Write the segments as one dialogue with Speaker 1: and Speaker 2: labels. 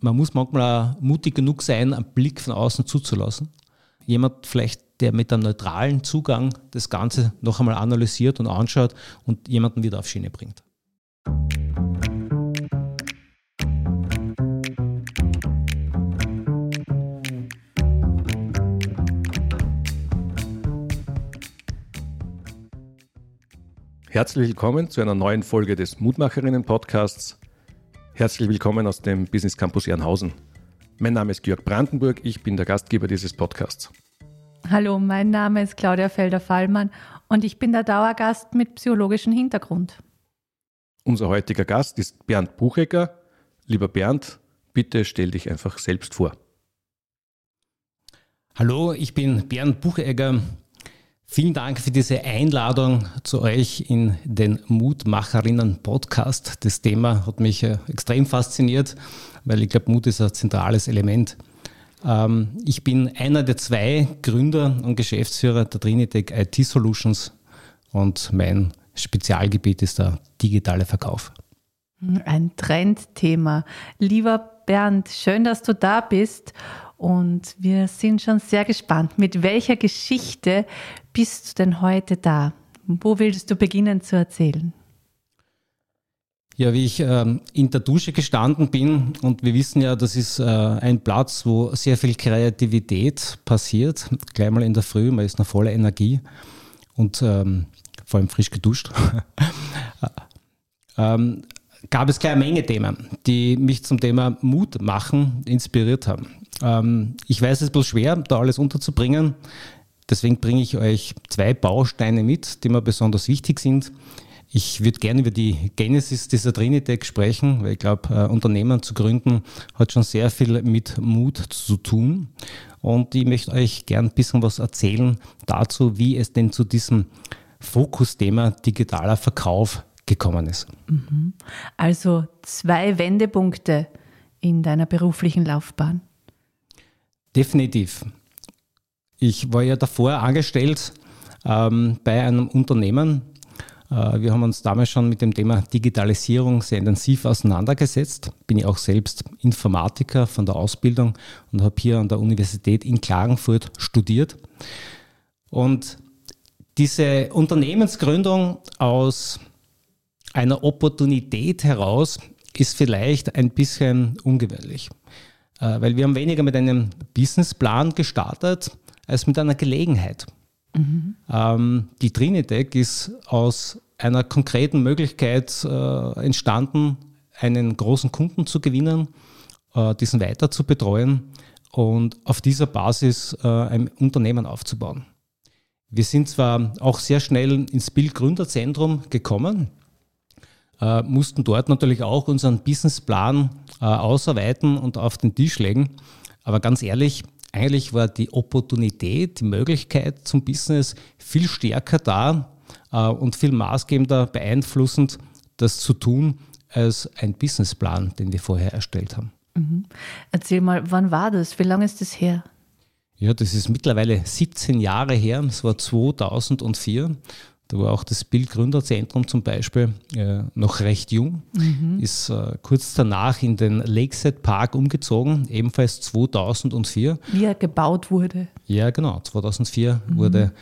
Speaker 1: Man muss manchmal auch mutig genug sein, einen Blick von außen zuzulassen. Jemand vielleicht, der mit einem neutralen Zugang das Ganze noch einmal analysiert und anschaut und jemanden wieder auf Schiene bringt.
Speaker 2: Herzlich willkommen zu einer neuen Folge des Mutmacherinnen-Podcasts. Herzlich willkommen aus dem Business Campus Ehrenhausen. Mein Name ist Georg Brandenburg, ich bin der Gastgeber dieses Podcasts.
Speaker 3: Hallo, mein Name ist Claudia Felder-Fallmann und ich bin der Dauergast mit psychologischem Hintergrund.
Speaker 2: Unser heutiger Gast ist Bernd Buchecker. Lieber Bernd, bitte stell dich einfach selbst vor.
Speaker 1: Hallo, ich bin Bernd Buchegger, Vielen Dank für diese Einladung zu euch in den Mutmacherinnen-Podcast. Das Thema hat mich äh, extrem fasziniert, weil ich glaube, Mut ist ein zentrales Element. Ähm, ich bin einer der zwei Gründer und Geschäftsführer der Trinitec IT Solutions und mein Spezialgebiet ist der digitale Verkauf.
Speaker 3: Ein Trendthema. Lieber Bernd, schön, dass du da bist. Und wir sind schon sehr gespannt, mit welcher Geschichte bist du denn heute da? Wo willst du beginnen zu erzählen?
Speaker 1: Ja, wie ich ähm, in der Dusche gestanden bin und wir wissen ja, das ist äh, ein Platz, wo sehr viel Kreativität passiert. Gleich mal in der Früh, man ist noch voller Energie und ähm, vor allem frisch geduscht. ähm, gab es gleich eine Menge Themen, die mich zum Thema Mut machen inspiriert haben. Ähm, ich weiß, es ist bloß schwer, da alles unterzubringen. Deswegen bringe ich euch zwei Bausteine mit, die mir besonders wichtig sind. Ich würde gerne über die Genesis dieser Trinitec sprechen, weil ich glaube, äh, Unternehmen zu gründen hat schon sehr viel mit Mut zu tun. Und ich möchte euch gerne ein bisschen was erzählen dazu, wie es denn zu diesem Fokusthema digitaler Verkauf gekommen ist. Mhm.
Speaker 3: Also zwei Wendepunkte in deiner beruflichen Laufbahn.
Speaker 1: Definitiv. Ich war ja davor angestellt ähm, bei einem Unternehmen. Äh, wir haben uns damals schon mit dem Thema Digitalisierung sehr intensiv auseinandergesetzt. Bin ich auch selbst Informatiker von der Ausbildung und habe hier an der Universität in Klagenfurt studiert. Und diese Unternehmensgründung aus einer Opportunität heraus ist vielleicht ein bisschen ungewöhnlich, äh, weil wir haben weniger mit einem Businessplan gestartet, als mit einer Gelegenheit. Mhm. Ähm, die Trinitec ist aus einer konkreten Möglichkeit äh, entstanden, einen großen Kunden zu gewinnen, äh, diesen weiter zu betreuen und auf dieser Basis ein Unternehmen aufzubauen. Wir sind zwar auch sehr schnell ins Bildgründerzentrum gekommen, äh, mussten dort natürlich auch unseren Businessplan äh, ausarbeiten und auf den Tisch legen. Aber ganz ehrlich, eigentlich war die Opportunität, die Möglichkeit zum Business viel stärker da äh, und viel maßgebender beeinflussend, das zu tun, als ein Businessplan, den wir vorher erstellt haben.
Speaker 3: Mhm. Erzähl mal, wann war das? Wie lange ist das her?
Speaker 1: Ja, das ist mittlerweile 17 Jahre her. Es war 2004. Da war auch das Bildgründerzentrum zum Beispiel äh, noch recht jung, mhm. ist äh, kurz danach in den Lakeside Park umgezogen, ebenfalls 2004.
Speaker 3: Wie er gebaut wurde.
Speaker 1: Ja, genau. 2004 mhm. wurde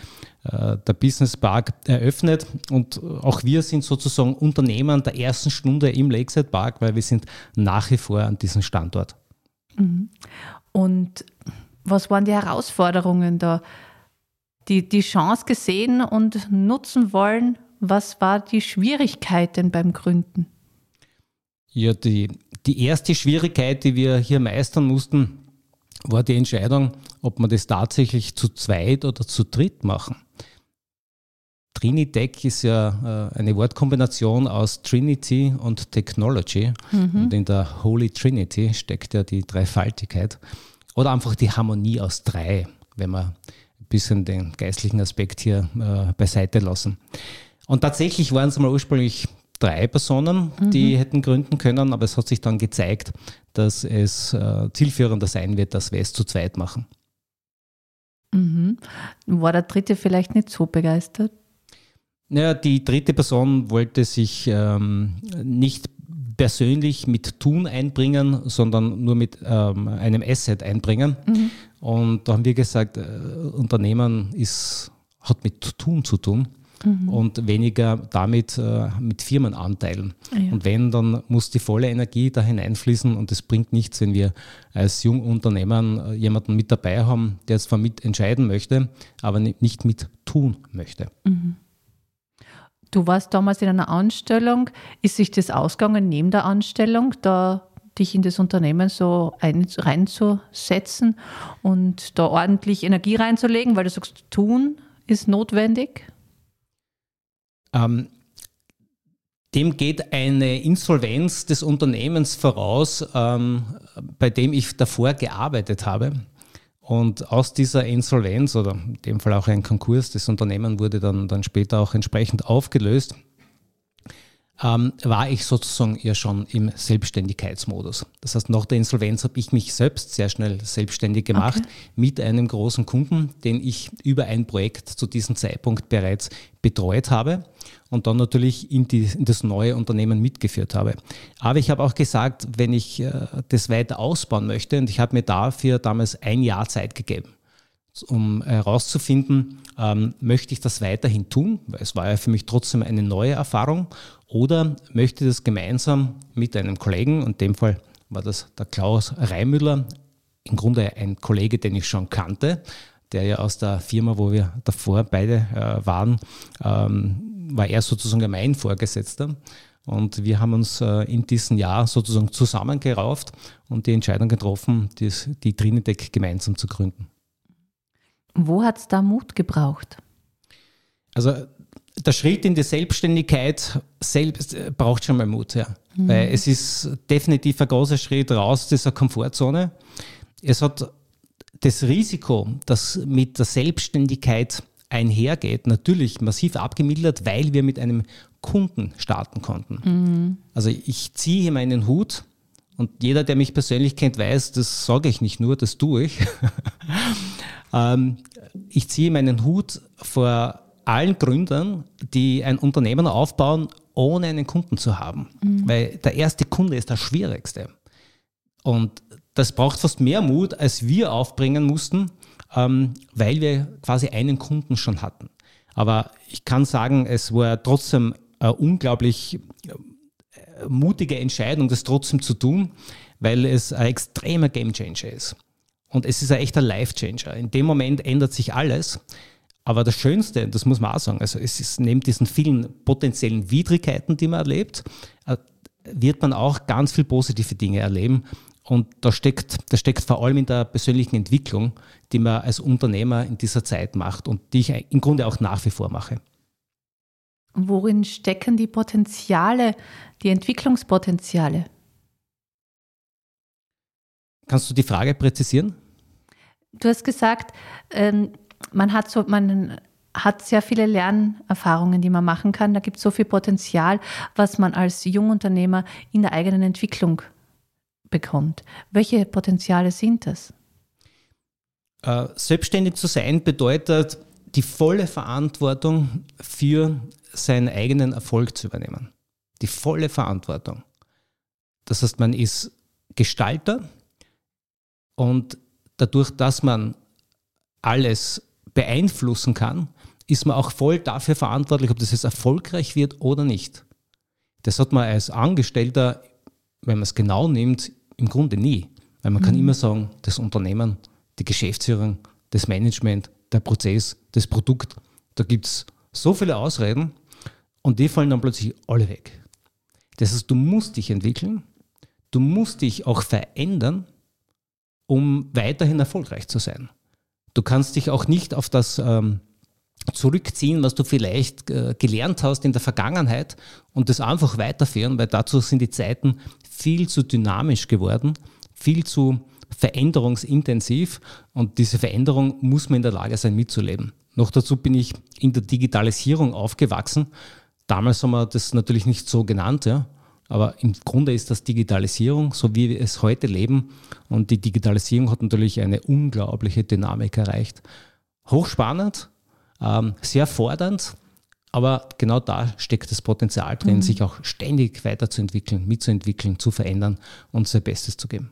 Speaker 1: äh, der Business Park eröffnet und auch wir sind sozusagen Unternehmer der ersten Stunde im Lakeside Park, weil wir sind nach wie vor an diesem Standort.
Speaker 3: Mhm. Und was waren die Herausforderungen da? Die, die Chance gesehen und nutzen wollen. Was war die Schwierigkeit denn beim Gründen?
Speaker 1: Ja, die, die erste Schwierigkeit, die wir hier meistern mussten, war die Entscheidung, ob wir das tatsächlich zu zweit oder zu dritt machen. Trinitec ist ja äh, eine Wortkombination aus Trinity und Technology. Mhm. Und in der Holy Trinity steckt ja die Dreifaltigkeit. Oder einfach die Harmonie aus drei, wenn man bisschen den geistlichen Aspekt hier äh, beiseite lassen. Und tatsächlich waren es mal ursprünglich drei Personen, die mhm. hätten gründen können, aber es hat sich dann gezeigt, dass es äh, zielführender sein wird, dass wir es zu zweit machen.
Speaker 3: Mhm. War der dritte vielleicht nicht so begeistert?
Speaker 1: Naja, die dritte Person wollte sich ähm, nicht persönlich mit Tun einbringen, sondern nur mit ähm, einem Asset einbringen. Mhm. Und da haben wir gesagt, äh, Unternehmen ist, hat mit Tun zu tun mhm. und weniger damit äh, mit Firmenanteilen. Ah, ja. Und wenn, dann muss die volle Energie da hineinfließen und es bringt nichts, wenn wir als Jungunternehmen äh, jemanden mit dabei haben, der zwar mit entscheiden möchte, aber nicht mit tun möchte. Mhm.
Speaker 3: Du warst damals in einer Anstellung. Ist sich das ausgegangen neben der Anstellung, da dich in das Unternehmen so ein, reinzusetzen und da ordentlich Energie reinzulegen, weil du sagst, tun ist notwendig?
Speaker 1: Ähm, dem geht eine Insolvenz des Unternehmens voraus, ähm, bei dem ich davor gearbeitet habe. Und aus dieser Insolvenz oder in dem Fall auch ein Konkurs, das Unternehmen wurde dann, dann später auch entsprechend aufgelöst ähm, war ich sozusagen ja schon im Selbstständigkeitsmodus. Das heißt, nach der Insolvenz habe ich mich selbst sehr schnell selbstständig gemacht okay. mit einem großen Kunden, den ich über ein Projekt zu diesem Zeitpunkt bereits betreut habe und dann natürlich in, die, in das neue Unternehmen mitgeführt habe. Aber ich habe auch gesagt, wenn ich äh, das weiter ausbauen möchte, und ich habe mir dafür damals ein Jahr Zeit gegeben um herauszufinden, ähm, möchte ich das weiterhin tun, weil es war ja für mich trotzdem eine neue Erfahrung oder möchte das gemeinsam mit einem Kollegen, und in dem Fall war das der Klaus Reimüller, im Grunde ein Kollege, den ich schon kannte, der ja aus der Firma, wo wir davor beide äh, waren, ähm, war er sozusagen mein Vorgesetzter. Und wir haben uns äh, in diesem Jahr sozusagen zusammengerauft und die Entscheidung getroffen, dies, die Trinitec gemeinsam zu gründen.
Speaker 3: Wo hat es da Mut gebraucht?
Speaker 1: Also der Schritt in die Selbstständigkeit selbst äh, braucht schon mal Mut, ja. Mhm. Weil es ist definitiv ein großer Schritt raus aus dieser Komfortzone. Es hat das Risiko, das mit der Selbstständigkeit einhergeht, natürlich massiv abgemildert, weil wir mit einem Kunden starten konnten. Mhm. Also ich ziehe hier meinen Hut und jeder, der mich persönlich kennt, weiß, das sage ich nicht nur, das tue ich. Ähm, ich ziehe meinen Hut vor allen Gründern, die ein Unternehmen aufbauen, ohne einen Kunden zu haben. Mhm. Weil der erste Kunde ist das Schwierigste. Und das braucht fast mehr Mut, als wir aufbringen mussten, ähm, weil wir quasi einen Kunden schon hatten. Aber ich kann sagen, es war trotzdem eine unglaublich äh, mutige Entscheidung, das trotzdem zu tun, weil es ein extremer Gamechanger ist. Und es ist ein echter Life-Changer. In dem Moment ändert sich alles. Aber das Schönste, das muss man auch sagen, also es ist neben diesen vielen potenziellen Widrigkeiten, die man erlebt, äh, wird man auch ganz viel positive Dinge erleben. Und da steckt, das steckt vor allem in der persönlichen Entwicklung, die man als Unternehmer in dieser Zeit macht und die ich im Grunde auch nach wie vor mache.
Speaker 3: Worin stecken die Potenziale, die Entwicklungspotenziale?
Speaker 1: Kannst du die Frage präzisieren?
Speaker 3: Du hast gesagt, ähm, man hat so, man hat sehr viele Lernerfahrungen, die man machen kann. Da gibt es so viel Potenzial, was man als Jungunternehmer in der eigenen Entwicklung bekommt. Welche Potenziale sind das?
Speaker 1: Äh, selbstständig zu sein bedeutet, die volle Verantwortung für seinen eigenen Erfolg zu übernehmen. Die volle Verantwortung. Das heißt, man ist Gestalter und dadurch, dass man alles beeinflussen kann, ist man auch voll dafür verantwortlich, ob das jetzt erfolgreich wird oder nicht. Das hat man als Angestellter, wenn man es genau nimmt, im Grunde nie. Weil man mhm. kann immer sagen, das Unternehmen, die Geschäftsführung, das Management, der Prozess, das Produkt, da gibt es so viele Ausreden und die fallen dann plötzlich alle weg. Das heißt, du musst dich entwickeln, du musst dich auch verändern, um weiterhin erfolgreich zu sein. Du kannst dich auch nicht auf das ähm, zurückziehen, was du vielleicht äh, gelernt hast in der Vergangenheit und das einfach weiterführen, weil dazu sind die Zeiten viel zu dynamisch geworden, viel zu veränderungsintensiv und diese Veränderung muss man in der Lage sein mitzuleben. Noch dazu bin ich in der Digitalisierung aufgewachsen. Damals haben wir das natürlich nicht so genannt, ja. Aber im Grunde ist das Digitalisierung, so wie wir es heute leben. Und die Digitalisierung hat natürlich eine unglaubliche Dynamik erreicht. Hochspannend, ähm, sehr fordernd, Aber genau da steckt das Potenzial drin, mhm. sich auch ständig weiterzuentwickeln, mitzuentwickeln, zu verändern und sein Bestes zu geben.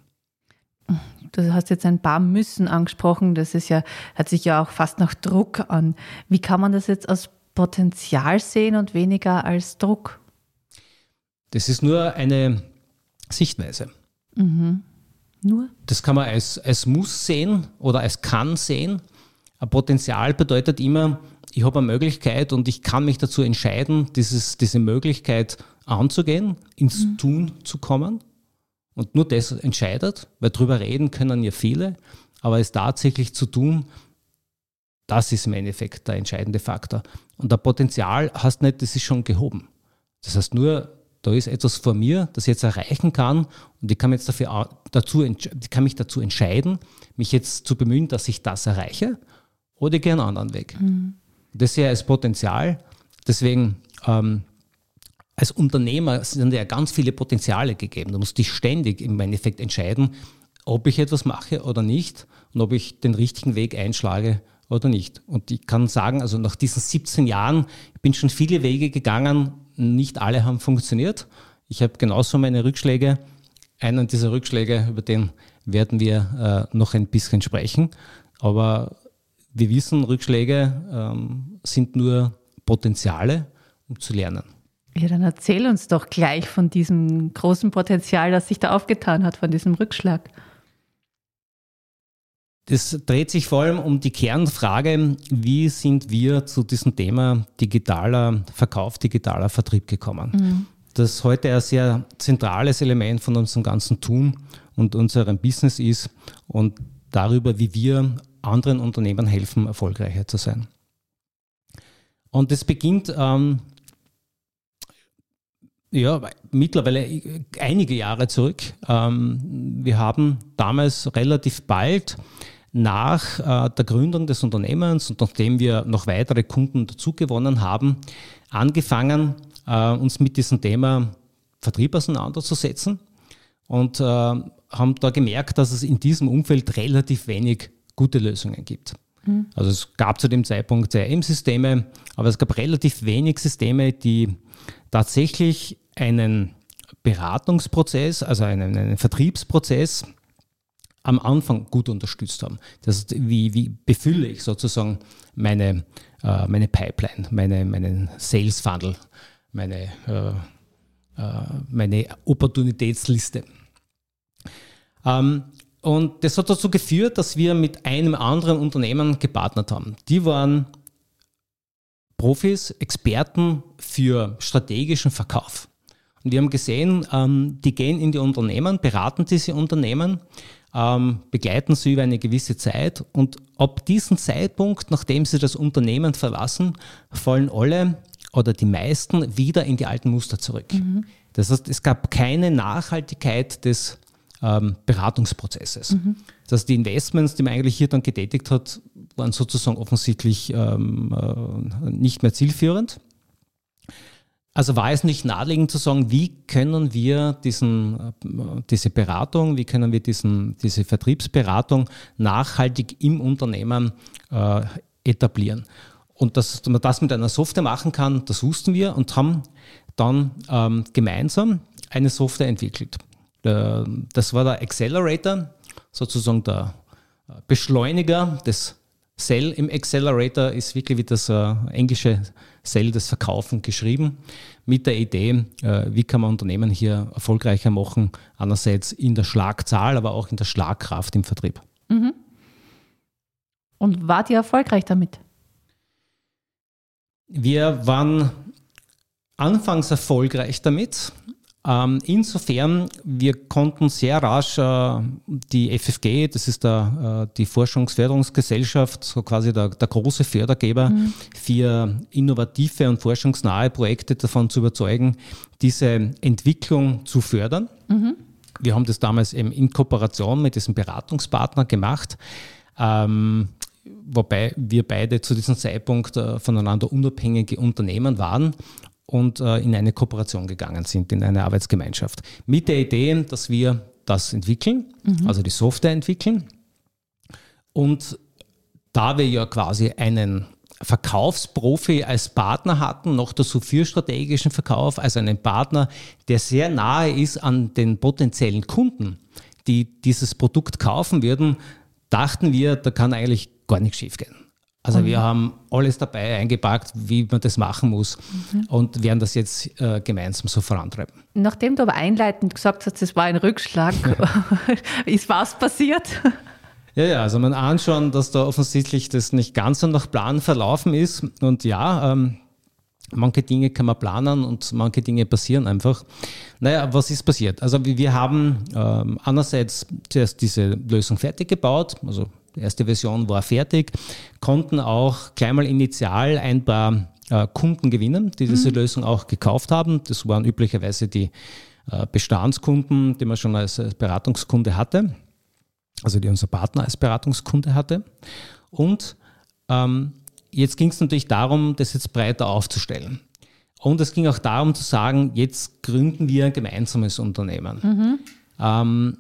Speaker 3: Du hast jetzt ein paar Müssen angesprochen. Das ist ja, hört sich ja auch fast nach Druck an. Wie kann man das jetzt als Potenzial sehen und weniger als Druck?
Speaker 1: Das ist nur eine Sichtweise.
Speaker 3: Mhm. Nur?
Speaker 1: Das kann man als, als Muss sehen oder als Kann sehen. Ein Potenzial bedeutet immer, ich habe eine Möglichkeit und ich kann mich dazu entscheiden, dieses, diese Möglichkeit anzugehen, ins mhm. Tun zu kommen. Und nur das entscheidet, weil drüber reden können ja viele, aber es tatsächlich zu tun, das ist im Endeffekt der entscheidende Faktor. Und der Potenzial hast nicht, das ist schon gehoben. Das heißt nur, da ist etwas vor mir, das ich jetzt erreichen kann und ich kann, jetzt dafür, dazu, ich kann mich dazu entscheiden, mich jetzt zu bemühen, dass ich das erreiche oder ich gehe einen anderen Weg. Mhm. Das ich als Potenzial. Deswegen ähm, als Unternehmer sind ja ganz viele Potenziale gegeben. Du musst dich ständig im Endeffekt entscheiden, ob ich etwas mache oder nicht und ob ich den richtigen Weg einschlage oder nicht. Und ich kann sagen, also nach diesen 17 Jahren, ich bin schon viele Wege gegangen, nicht alle haben funktioniert. Ich habe genauso meine Rückschläge. Einen dieser Rückschläge, über den werden wir äh, noch ein bisschen sprechen. Aber wir wissen, Rückschläge ähm, sind nur Potenziale, um zu lernen.
Speaker 3: Ja, dann erzähl uns doch gleich von diesem großen Potenzial, das sich da aufgetan hat, von diesem Rückschlag.
Speaker 1: Das dreht sich vor allem um die Kernfrage, wie sind wir zu diesem Thema digitaler Verkauf, digitaler Vertrieb gekommen. Mhm. Das heute ein sehr zentrales Element von unserem ganzen Tun und unserem Business ist und darüber, wie wir anderen Unternehmen helfen, erfolgreicher zu sein. Und das beginnt ähm, ja, mittlerweile einige Jahre zurück. Ähm, wir haben damals relativ bald nach äh, der Gründung des Unternehmens und nachdem wir noch weitere Kunden dazugewonnen haben, angefangen, äh, uns mit diesem Thema Vertrieb auseinanderzusetzen und äh, haben da gemerkt, dass es in diesem Umfeld relativ wenig gute Lösungen gibt. Mhm. Also es gab zu dem Zeitpunkt CRM-Systeme, aber es gab relativ wenig Systeme, die tatsächlich einen Beratungsprozess, also einen, einen Vertriebsprozess am Anfang gut unterstützt haben. Das ist, wie, wie befülle ich sozusagen meine, äh, meine Pipeline, meine, meinen Sales Funnel, meine, äh, äh, meine Opportunitätsliste. Ähm, und das hat dazu geführt, dass wir mit einem anderen Unternehmen gepartnert haben. Die waren Profis, Experten für strategischen Verkauf. Und wir haben gesehen, ähm, die gehen in die Unternehmen, beraten diese Unternehmen, ähm, begleiten sie über eine gewisse Zeit und ab diesem Zeitpunkt, nachdem sie das Unternehmen verlassen, fallen alle oder die meisten wieder in die alten Muster zurück. Mhm. Das heißt, es gab keine Nachhaltigkeit des ähm, Beratungsprozesses. Mhm. Das heißt, die Investments, die man eigentlich hier dann getätigt hat, waren sozusagen offensichtlich ähm, äh, nicht mehr zielführend. Also war es nicht naheliegend zu sagen, wie können wir diesen, äh, diese Beratung, wie können wir diesen, diese Vertriebsberatung nachhaltig im Unternehmen äh, etablieren. Und dass man das mit einer Software machen kann, das wussten wir und haben dann ähm, gemeinsam eine Software entwickelt. Äh, das war der Accelerator, sozusagen der Beschleuniger des Cell im Accelerator ist wirklich wie das äh, englische Cell des Verkaufen geschrieben, mit der Idee, äh, wie kann man Unternehmen hier erfolgreicher machen, einerseits in der Schlagzahl, aber auch in der Schlagkraft im Vertrieb. Mhm.
Speaker 3: Und wart ihr erfolgreich damit?
Speaker 1: Wir waren anfangs erfolgreich damit. Ähm, insofern, wir konnten sehr rasch äh, die FFG, das ist der, äh, die Forschungsförderungsgesellschaft, so quasi der, der große Fördergeber mhm. für innovative und forschungsnahe Projekte davon zu überzeugen, diese Entwicklung zu fördern. Mhm. Wir haben das damals eben in Kooperation mit diesem Beratungspartner gemacht. Ähm, wobei wir beide zu diesem Zeitpunkt äh, voneinander unabhängige Unternehmen waren und äh, in eine Kooperation gegangen sind, in eine Arbeitsgemeinschaft. Mit der Idee, dass wir das entwickeln, mhm. also die Software entwickeln. Und da wir ja quasi einen Verkaufsprofi als Partner hatten, noch dazu für strategischen Verkauf, also einen Partner, der sehr nahe ist an den potenziellen Kunden, die dieses Produkt kaufen würden, dachten wir, da kann eigentlich gar nichts schiefgehen. Also mhm. wir haben alles dabei eingepackt, wie man das machen muss mhm. und werden das jetzt äh, gemeinsam so vorantreiben.
Speaker 3: Nachdem du aber einleitend gesagt hast, das war ein Rückschlag, ist was passiert?
Speaker 1: Ja, ja, also man ahnt schon, dass da offensichtlich das nicht ganz so nach Plan verlaufen ist. Und ja, ähm, manche Dinge kann man planen und manche Dinge passieren einfach. Naja, was ist passiert? Also wir haben ähm, einerseits zuerst diese Lösung fertig gebaut, also die erste Version war fertig, konnten auch gleich mal initial ein paar äh, Kunden gewinnen, die diese mhm. Lösung auch gekauft haben. Das waren üblicherweise die äh, Bestandskunden, die man schon als, als Beratungskunde hatte, also die unser Partner als Beratungskunde hatte. Und ähm, jetzt ging es natürlich darum, das jetzt breiter aufzustellen. Und es ging auch darum zu sagen, jetzt gründen wir ein gemeinsames Unternehmen. Mhm. Ähm,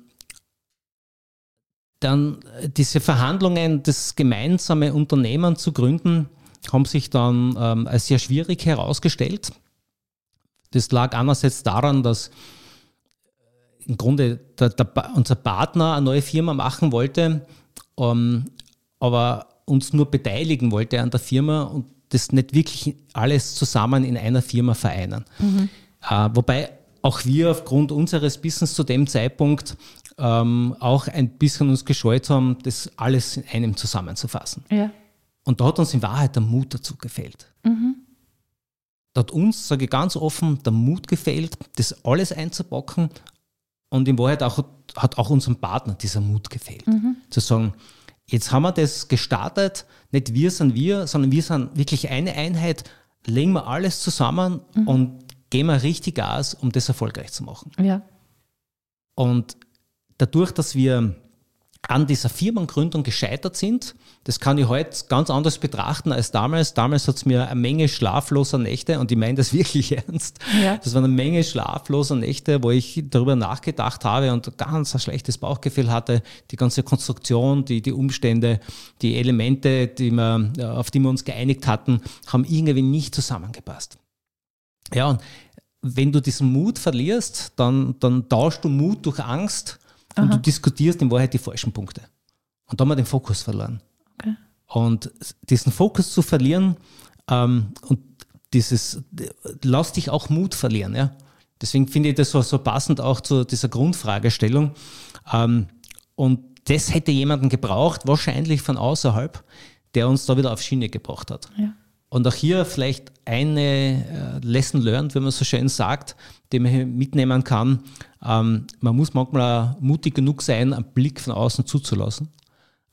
Speaker 1: dann äh, diese Verhandlungen, das gemeinsame Unternehmen zu gründen, haben sich dann ähm, als sehr schwierig herausgestellt. Das lag einerseits daran, dass äh, im Grunde der, der, unser Partner eine neue Firma machen wollte, ähm, aber uns nur beteiligen wollte an der Firma und das nicht wirklich alles zusammen in einer Firma vereinen. Mhm. Äh, wobei auch wir aufgrund unseres Business zu dem Zeitpunkt ähm, auch ein bisschen uns gescheut haben, das alles in einem zusammenzufassen. Ja. Und da hat uns in Wahrheit der Mut dazu gefehlt. Mhm. Da hat uns, sage ich ganz offen, der Mut gefehlt, das alles einzupacken. Und in Wahrheit auch, hat auch unserem Partner dieser Mut gefehlt. Mhm. Zu sagen, jetzt haben wir das gestartet, nicht wir sind wir, sondern wir sind wirklich eine Einheit, legen wir alles zusammen mhm. und gehen wir richtig Gas, um das erfolgreich zu machen. Ja. Und dadurch, dass wir an dieser Firmengründung gescheitert sind. Das kann ich heute ganz anders betrachten als damals. Damals hat es mir eine Menge schlafloser Nächte, und ich meine das wirklich ernst. Ja. Das waren eine Menge schlafloser Nächte, wo ich darüber nachgedacht habe und ganz ein schlechtes Bauchgefühl hatte. Die ganze Konstruktion, die, die Umstände, die Elemente, die wir, auf die wir uns geeinigt hatten, haben irgendwie nicht zusammengepasst. Ja, und wenn du diesen Mut verlierst, dann, dann tauschst du Mut durch Angst und du diskutierst in Wahrheit die falschen Punkte. Und da haben wir den Fokus verloren. Okay. Und diesen Fokus zu verlieren ähm, und dieses, lass dich auch Mut verlieren. Ja? Deswegen finde ich das so, so passend auch zu dieser Grundfragestellung. Ähm, und das hätte jemanden gebraucht, wahrscheinlich von außerhalb, der uns da wieder auf Schiene gebracht hat. Ja. Und auch hier vielleicht eine äh, Lesson learned, wenn man so schön sagt, die man mitnehmen kann. Ähm, man muss manchmal mutig genug sein, einen Blick von außen zuzulassen.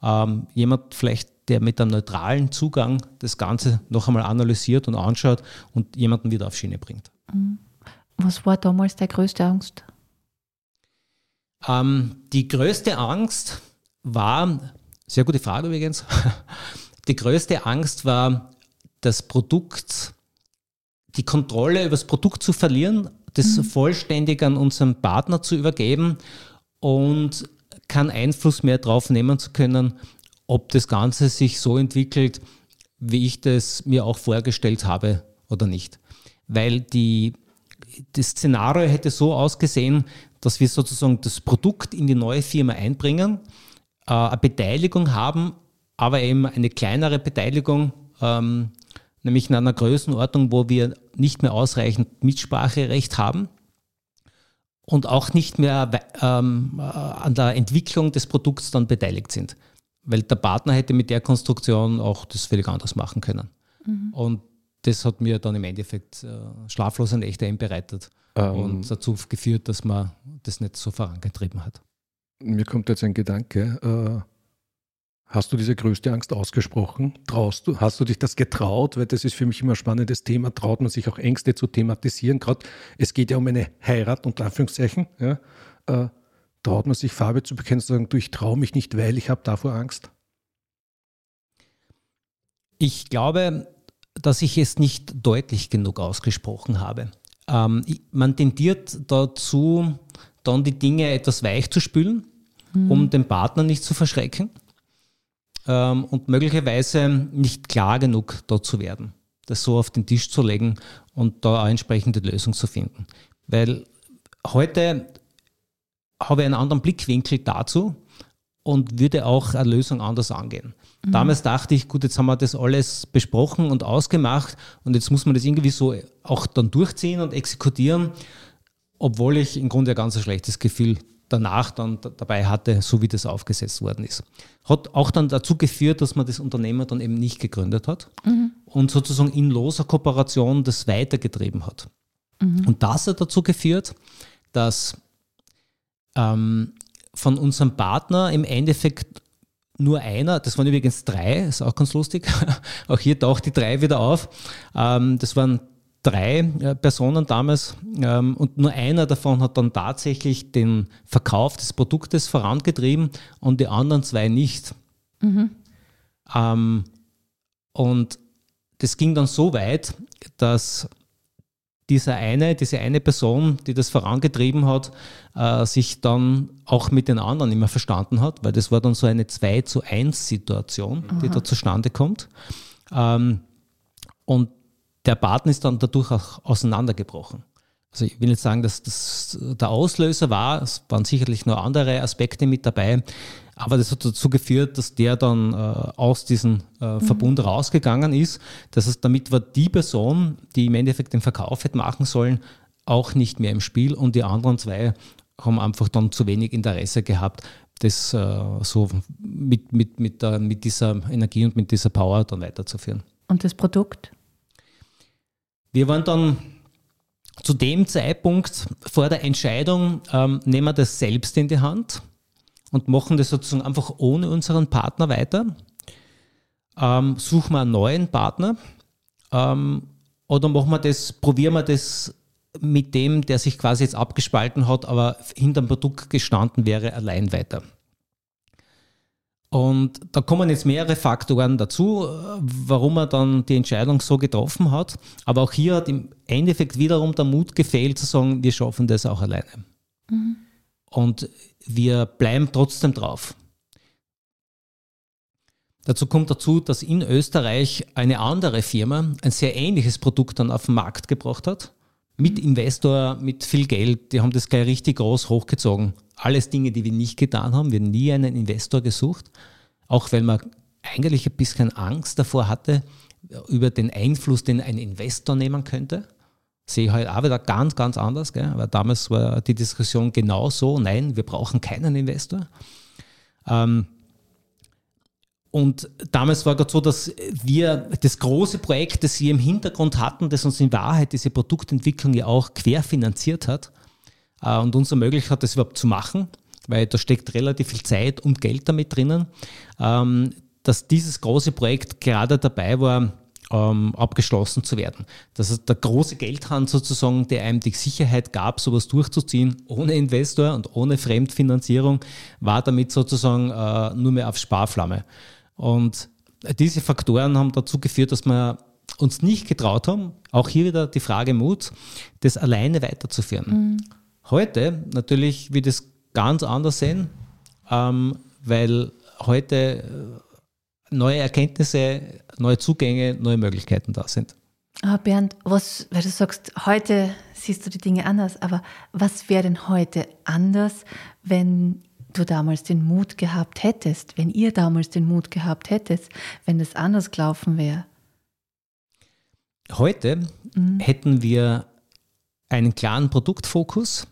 Speaker 1: Ähm, jemand vielleicht, der mit einem neutralen Zugang das Ganze noch einmal analysiert und anschaut und jemanden wieder auf Schiene bringt. Mhm.
Speaker 3: Was war damals deine größte Angst?
Speaker 1: Ähm, die größte Angst war, sehr gute Frage übrigens, die größte Angst war, das Produkt, die Kontrolle über das Produkt zu verlieren, das mhm. vollständig an unseren Partner zu übergeben und keinen Einfluss mehr drauf nehmen zu können, ob das Ganze sich so entwickelt, wie ich das mir auch vorgestellt habe oder nicht. Weil die, das Szenario hätte so ausgesehen, dass wir sozusagen das Produkt in die neue Firma einbringen, äh, eine Beteiligung haben, aber eben eine kleinere Beteiligung ähm, nämlich in einer Größenordnung, wo wir nicht mehr ausreichend Mitspracherecht haben und auch nicht mehr ähm, äh, an der Entwicklung des Produkts dann beteiligt sind. Weil der Partner hätte mit der Konstruktion auch das völlig anders machen können. Mhm. Und das hat mir dann im Endeffekt äh, schlaflose Nächte einbereitet ähm, und dazu geführt, dass man das nicht so vorangetrieben hat.
Speaker 2: Mir kommt jetzt ein Gedanke. Äh Hast du diese größte Angst ausgesprochen? Traust du, hast du dich das getraut? Weil das ist für mich immer ein spannendes Thema. Traut man sich auch Ängste zu thematisieren? Gerade es geht ja um eine Heirat, unter Anführungszeichen. Ja? Äh, traut man sich Farbe zu bekennen, zu sagen, du, ich traue mich nicht, weil ich habe davor Angst?
Speaker 1: Ich glaube, dass ich es nicht deutlich genug ausgesprochen habe. Ähm, man tendiert dazu, dann die Dinge etwas weich zu spülen, mhm. um den Partner nicht zu verschrecken. Ähm, und möglicherweise nicht klar genug dort zu werden, das so auf den Tisch zu legen und da eine entsprechende Lösung zu finden. Weil heute habe ich einen anderen Blickwinkel dazu und würde auch eine Lösung anders angehen. Mhm. Damals dachte ich, gut, jetzt haben wir das alles besprochen und ausgemacht und jetzt muss man das irgendwie so auch dann durchziehen und exekutieren, obwohl ich im Grunde ein ganz schlechtes Gefühl danach dann dabei hatte, so wie das aufgesetzt worden ist. Hat auch dann dazu geführt, dass man das Unternehmen dann eben nicht gegründet hat mhm. und sozusagen in loser Kooperation das weitergetrieben hat. Mhm. Und das hat dazu geführt, dass ähm, von unserem Partner im Endeffekt nur einer, das waren übrigens drei, ist auch ganz lustig, auch hier taucht die drei wieder auf. Ähm, das waren drei äh, Personen damals ähm, und nur einer davon hat dann tatsächlich den Verkauf des Produktes vorangetrieben und die anderen zwei nicht. Mhm. Ähm, und das ging dann so weit, dass dieser eine, diese eine Person, die das vorangetrieben hat, äh, sich dann auch mit den anderen immer verstanden hat, weil das war dann so eine 2 zu 1 Situation, die da zustande kommt. Ähm, und der Partner ist dann dadurch auch auseinandergebrochen. Also ich will nicht sagen, dass das der Auslöser war, es waren sicherlich noch andere Aspekte mit dabei, aber das hat dazu geführt, dass der dann äh, aus diesem äh, mhm. Verbund rausgegangen ist. Das heißt, damit war die Person, die im Endeffekt den Verkauf hätte machen sollen, auch nicht mehr im Spiel und die anderen zwei haben einfach dann zu wenig Interesse gehabt, das äh, so mit, mit, mit, mit dieser Energie und mit dieser Power dann weiterzuführen.
Speaker 3: Und das Produkt?
Speaker 1: Wir waren dann zu dem Zeitpunkt vor der Entscheidung, ähm, nehmen wir das selbst in die Hand und machen das sozusagen einfach ohne unseren Partner weiter. Ähm, suchen wir einen neuen Partner ähm, oder machen wir das, probieren wir das mit dem, der sich quasi jetzt abgespalten hat, aber hinterm Produkt gestanden wäre, allein weiter. Und da kommen jetzt mehrere Faktoren dazu, warum er dann die Entscheidung so getroffen hat. Aber auch hier hat im Endeffekt wiederum der Mut gefehlt zu sagen, wir schaffen das auch alleine. Mhm. Und wir bleiben trotzdem drauf. Dazu kommt dazu, dass in Österreich eine andere Firma ein sehr ähnliches Produkt dann auf den Markt gebracht hat. Mit Investor, mit viel Geld. Die haben das gleich richtig groß hochgezogen. Alles Dinge, die wir nicht getan haben. Wir haben nie einen Investor gesucht. Auch weil man eigentlich ein bisschen Angst davor hatte, über den Einfluss, den ein Investor nehmen könnte. Sehe ich heute auch wieder ganz, ganz anders. Gell? Aber damals war die Diskussion genau so, nein, wir brauchen keinen Investor. Ähm, und damals war gerade so, dass wir das große Projekt, das wir im Hintergrund hatten, das uns in Wahrheit diese Produktentwicklung ja auch querfinanziert hat und uns ermöglicht hat, das überhaupt zu machen, weil da steckt relativ viel Zeit und Geld damit drinnen, ähm, dass dieses große Projekt gerade dabei war, ähm, abgeschlossen zu werden. Das ist der große Geldhand sozusagen, der einem die Sicherheit gab, sowas durchzuziehen, ohne Investor und ohne Fremdfinanzierung, war damit sozusagen äh, nur mehr auf Sparflamme. Und diese Faktoren haben dazu geführt, dass wir uns nicht getraut haben, auch hier wieder die Frage Mut, das alleine weiterzuführen. Mhm. Heute natürlich wird es ganz anders sehen, ähm, weil heute äh, neue Erkenntnisse, neue Zugänge, neue Möglichkeiten da sind.
Speaker 3: Ah, Bernd, was, weil du sagst, heute siehst du die Dinge anders, aber was wäre denn heute anders, wenn du damals den Mut gehabt hättest, wenn ihr damals den Mut gehabt hättet, wenn es anders gelaufen wäre?
Speaker 1: Heute mhm. hätten wir einen klaren Produktfokus.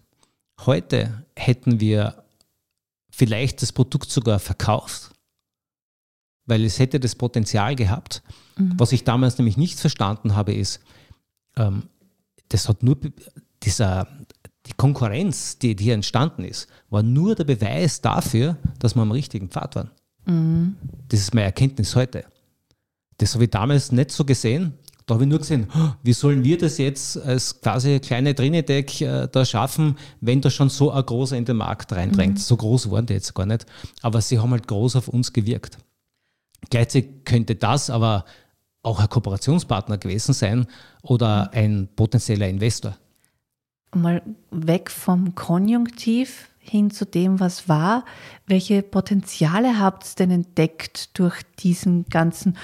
Speaker 1: Heute hätten wir vielleicht das Produkt sogar verkauft, weil es hätte das Potenzial gehabt. Mhm. Was ich damals nämlich nicht verstanden habe, ist, ähm, das hat nur dieser die Konkurrenz, die, die hier entstanden ist, war nur der Beweis dafür, dass wir am richtigen Pfad waren. Mhm. Das ist meine Erkenntnis heute. Das habe ich damals nicht so gesehen. Da habe ich nur gesehen, wie sollen wir das jetzt als quasi kleine Trinidec äh, da schaffen, wenn da schon so ein großer in den Markt reindrängt. Mhm. So groß waren die jetzt gar nicht. Aber sie haben halt groß auf uns gewirkt. Gleichzeitig könnte das aber auch ein Kooperationspartner gewesen sein oder ein potenzieller Investor
Speaker 3: mal weg vom Konjunktiv, hin zu dem, was war. Welche Potenziale habt ihr denn entdeckt durch diesen ganzen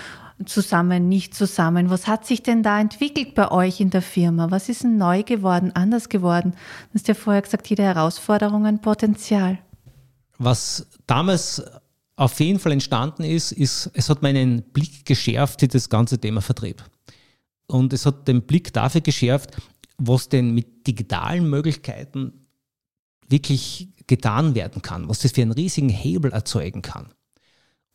Speaker 3: zusammen, nicht zusammen? Was hat sich denn da entwickelt bei euch in der Firma? Was ist denn neu geworden, anders geworden? Du hast ja vorher gesagt, jede Herausforderung ein Potenzial.
Speaker 1: Was damals auf jeden Fall entstanden ist, ist, es hat meinen Blick geschärft in das ganze Thema Vertrieb. Und es hat den Blick dafür geschärft, was denn mit digitalen Möglichkeiten wirklich getan werden kann, was das für einen riesigen Hebel erzeugen kann.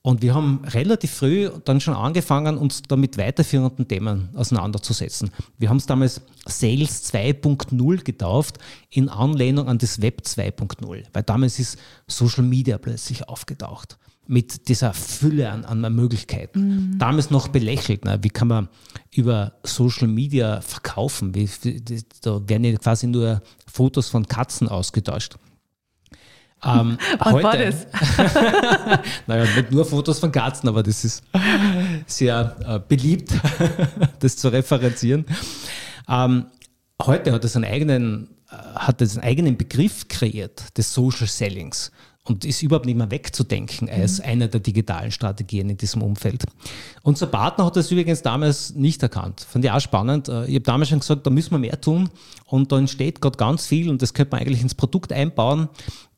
Speaker 1: Und wir haben relativ früh dann schon angefangen, uns da mit weiterführenden Themen auseinanderzusetzen. Wir haben es damals Sales 2.0 getauft, in Anlehnung an das Web 2.0, weil damals ist Social Media plötzlich aufgetaucht mit dieser Fülle an, an Möglichkeiten. Mhm. Damals noch belächelt, ne? wie kann man über Social Media verkaufen? Wie, da werden ja quasi nur Fotos von Katzen ausgetauscht.
Speaker 3: Ähm, Was heute, war das?
Speaker 1: naja, nicht nur Fotos von Katzen, aber das ist sehr äh, beliebt, das zu referenzieren. Ähm, heute hat es einen eigenen, äh, hat es einen eigenen Begriff kreiert, des Social Sellings und ist überhaupt nicht mehr wegzudenken als mhm. eine der digitalen Strategien in diesem Umfeld. Unser Partner hat das übrigens damals nicht erkannt. Fand ich auch spannend. Äh, ich habe damals schon gesagt, da müssen wir mehr tun und da entsteht gerade ganz viel und das könnte man eigentlich ins Produkt einbauen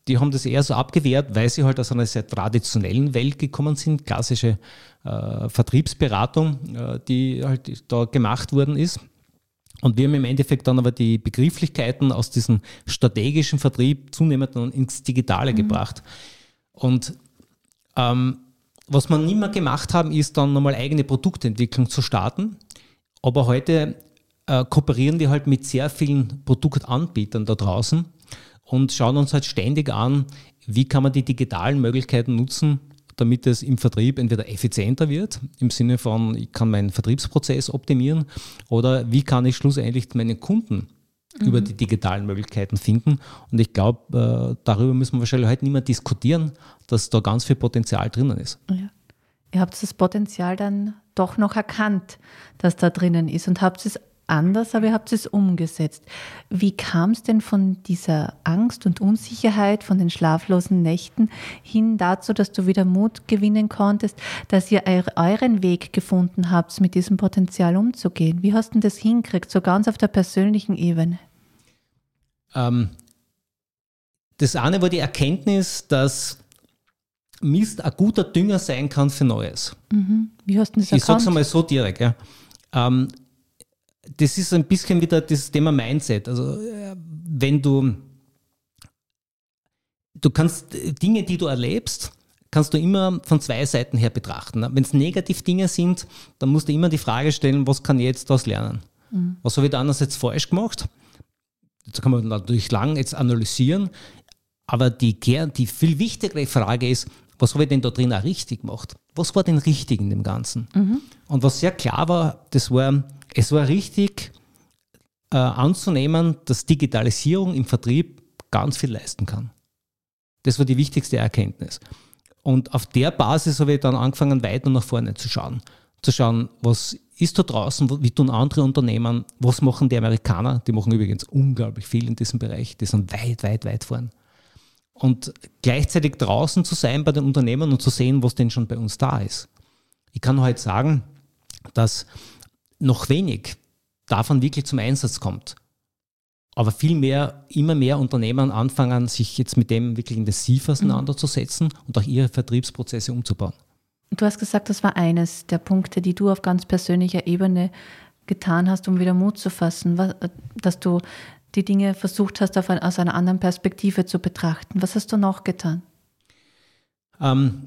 Speaker 1: die haben das eher so abgewehrt, weil sie halt aus einer sehr traditionellen Welt gekommen sind, klassische äh, Vertriebsberatung, äh, die halt da gemacht worden ist. Und wir haben im Endeffekt dann aber die Begrifflichkeiten aus diesem strategischen Vertrieb zunehmend dann ins Digitale mhm. gebracht. Und ähm, was wir nicht mehr gemacht haben, ist dann nochmal eigene Produktentwicklung zu starten. Aber heute äh, kooperieren wir halt mit sehr vielen Produktanbietern da draußen und schauen uns halt ständig an, wie kann man die digitalen Möglichkeiten nutzen, damit es im Vertrieb entweder effizienter wird, im Sinne von, ich kann meinen Vertriebsprozess optimieren, oder wie kann ich schlussendlich meinen Kunden mhm. über die digitalen Möglichkeiten finden. Und ich glaube, äh, darüber müssen wir wahrscheinlich heute nicht mehr diskutieren, dass da ganz viel Potenzial drinnen ist.
Speaker 3: Ja. Ihr habt das Potenzial dann doch noch erkannt, dass da drinnen ist und habt es anders, aber ihr habt es umgesetzt. Wie kam es denn von dieser Angst und Unsicherheit, von den schlaflosen Nächten hin dazu, dass du wieder Mut gewinnen konntest, dass ihr euren Weg gefunden habt, mit diesem Potenzial umzugehen? Wie hast du das hinkriegt, so ganz auf der persönlichen Ebene?
Speaker 1: Ähm, das eine war die Erkenntnis, dass Mist ein guter Dünger sein kann für Neues.
Speaker 3: Mhm. Wie hast du das
Speaker 1: erkannt? Ich sage es einmal so direkt. Ja. Ähm, das ist ein bisschen wieder das Thema Mindset. Also äh, wenn du, du kannst Dinge, die du erlebst, kannst du immer von zwei Seiten her betrachten. Wenn es negativ Dinge sind, dann musst du immer die Frage stellen, was kann ich jetzt daraus lernen? Mhm. Was habe ich da einerseits falsch gemacht? Das kann man natürlich lang jetzt analysieren, aber die, die viel wichtigere Frage ist, was habe ich denn da drin auch richtig gemacht? Was war denn richtig in dem Ganzen? Mhm. Und was sehr klar war, das war, es war richtig äh, anzunehmen, dass Digitalisierung im Vertrieb ganz viel leisten kann. Das war die wichtigste Erkenntnis. Und auf der Basis habe ich dann angefangen, weiter nach vorne zu schauen. Zu schauen, was ist da draußen, wie tun andere Unternehmen, was machen die Amerikaner, die machen übrigens unglaublich viel in diesem Bereich, die sind weit, weit, weit vorn. Und gleichzeitig draußen zu sein bei den Unternehmen und zu sehen, was denn schon bei uns da ist. Ich kann heute sagen, dass noch wenig davon wirklich zum Einsatz kommt. Aber vielmehr, immer mehr Unternehmen anfangen, sich jetzt mit dem wirklich intensiv auseinanderzusetzen mhm. und auch ihre Vertriebsprozesse umzubauen.
Speaker 3: Du hast gesagt, das war eines der Punkte, die du auf ganz persönlicher Ebene getan hast, um wieder Mut zu fassen, dass du die Dinge versucht hast, ein, aus einer anderen Perspektive zu betrachten. Was hast du noch getan?
Speaker 1: Ähm,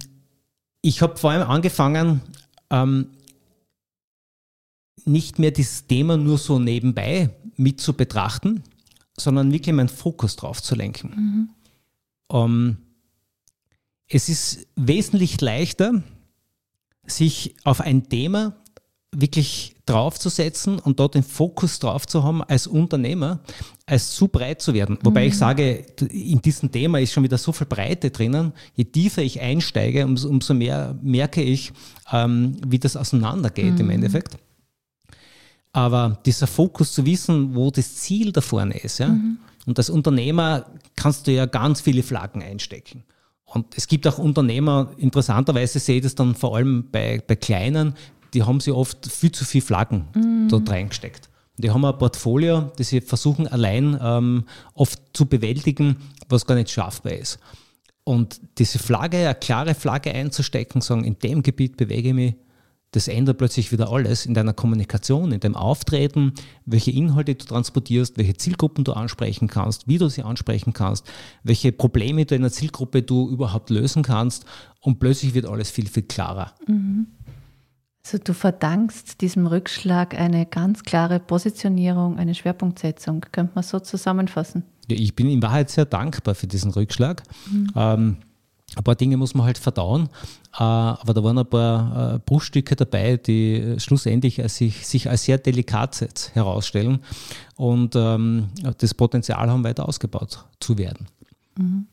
Speaker 1: ich habe vor allem angefangen, ähm, nicht mehr dieses Thema nur so nebenbei mit zu betrachten, sondern wirklich meinen Fokus drauf zu lenken. Mhm. Ähm, es ist wesentlich leichter, sich auf ein Thema wirklich draufzusetzen und dort den Fokus drauf zu haben als Unternehmer, als zu breit zu werden. Wobei mhm. ich sage, in diesem Thema ist schon wieder so viel Breite drinnen. Je tiefer ich einsteige, umso, umso mehr merke ich, ähm, wie das auseinandergeht mhm. im Endeffekt. Aber dieser Fokus zu wissen, wo das Ziel da vorne ist, ja? Mhm. Und als Unternehmer kannst du ja ganz viele Flaggen einstecken. Und es gibt auch Unternehmer, interessanterweise sehe ich das dann vor allem bei, bei Kleinen, die haben sie oft viel zu viele Flaggen mhm. dort reingesteckt. Die haben ein Portfolio, das sie versuchen allein ähm, oft zu bewältigen, was gar nicht schaffbar ist. Und diese Flagge, eine klare Flagge einzustecken, sagen, in dem Gebiet bewege ich mich, das ändert plötzlich wieder alles in deiner Kommunikation, in deinem Auftreten, welche Inhalte du transportierst, welche Zielgruppen du ansprechen kannst, wie du sie ansprechen kannst, welche Probleme deiner Zielgruppe du überhaupt lösen kannst und plötzlich wird alles viel, viel klarer. Mhm.
Speaker 3: Also du verdankst diesem Rückschlag eine ganz klare Positionierung, eine Schwerpunktsetzung. Könnte man so zusammenfassen?
Speaker 1: Ja, ich bin in Wahrheit sehr dankbar für diesen Rückschlag. Mhm. Ähm, ein paar Dinge muss man halt verdauen, äh, aber da waren ein paar äh, Bruchstücke dabei, die schlussendlich sich, sich, als sehr delikat herausstellen und ähm, das Potenzial haben, weiter ausgebaut zu werden. Mhm.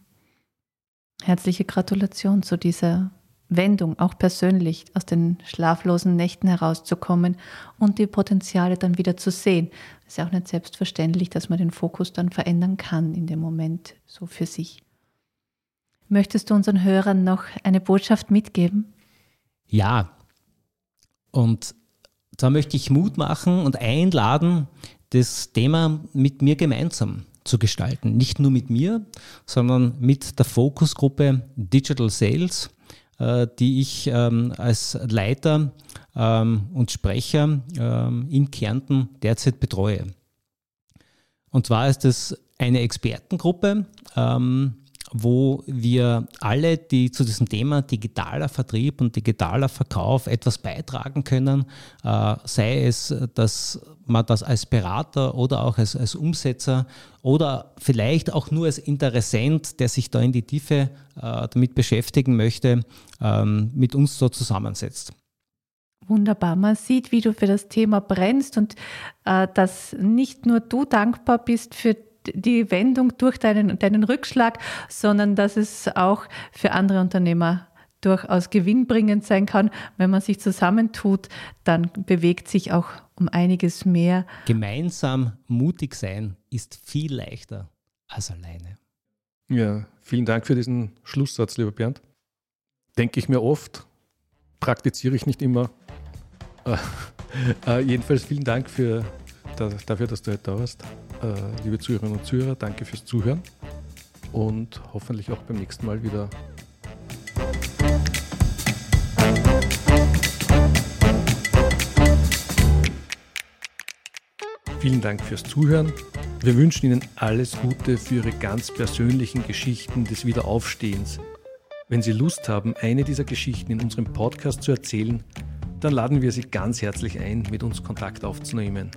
Speaker 3: Herzliche Gratulation zu dieser Wendung, auch persönlich aus den schlaflosen Nächten herauszukommen und die Potenziale dann wieder zu sehen. Es ist ja auch nicht selbstverständlich, dass man den Fokus dann verändern kann in dem Moment so für sich. Möchtest du unseren Hörern noch eine Botschaft mitgeben?
Speaker 1: Ja. Und da möchte ich Mut machen und einladen, das Thema mit mir gemeinsam zu gestalten. Nicht nur mit mir, sondern mit der Fokusgruppe Digital Sales, äh, die ich ähm, als Leiter ähm, und Sprecher ähm, in Kärnten derzeit betreue. Und zwar ist es eine Expertengruppe, wo wir alle, die zu diesem Thema digitaler Vertrieb und digitaler Verkauf etwas beitragen können, äh, sei es, dass man das als Berater oder auch als, als Umsetzer oder vielleicht auch nur als Interessent, der sich da in die Tiefe äh, damit beschäftigen möchte, ähm, mit uns so zusammensetzt.
Speaker 3: Wunderbar. Man sieht, wie du für das Thema brennst und äh, dass nicht nur du dankbar bist für die Wendung durch deinen, deinen Rückschlag, sondern dass es auch für andere Unternehmer durchaus gewinnbringend sein kann. Wenn man sich zusammentut, dann bewegt sich auch um einiges mehr.
Speaker 1: Gemeinsam mutig sein ist viel leichter als alleine.
Speaker 2: Ja, vielen Dank für diesen Schlusssatz, lieber Bernd. Denke ich mir oft, praktiziere ich nicht immer. Äh, äh, jedenfalls vielen Dank für, dafür, dass du heute da warst. Äh, liebe Zuhörerinnen und Zuhörer, danke fürs Zuhören und hoffentlich auch beim nächsten Mal wieder. Vielen Dank fürs Zuhören. Wir wünschen Ihnen alles Gute für Ihre ganz persönlichen Geschichten des Wiederaufstehens. Wenn Sie Lust haben, eine dieser Geschichten in unserem Podcast zu erzählen, dann laden wir Sie ganz herzlich ein, mit uns Kontakt aufzunehmen.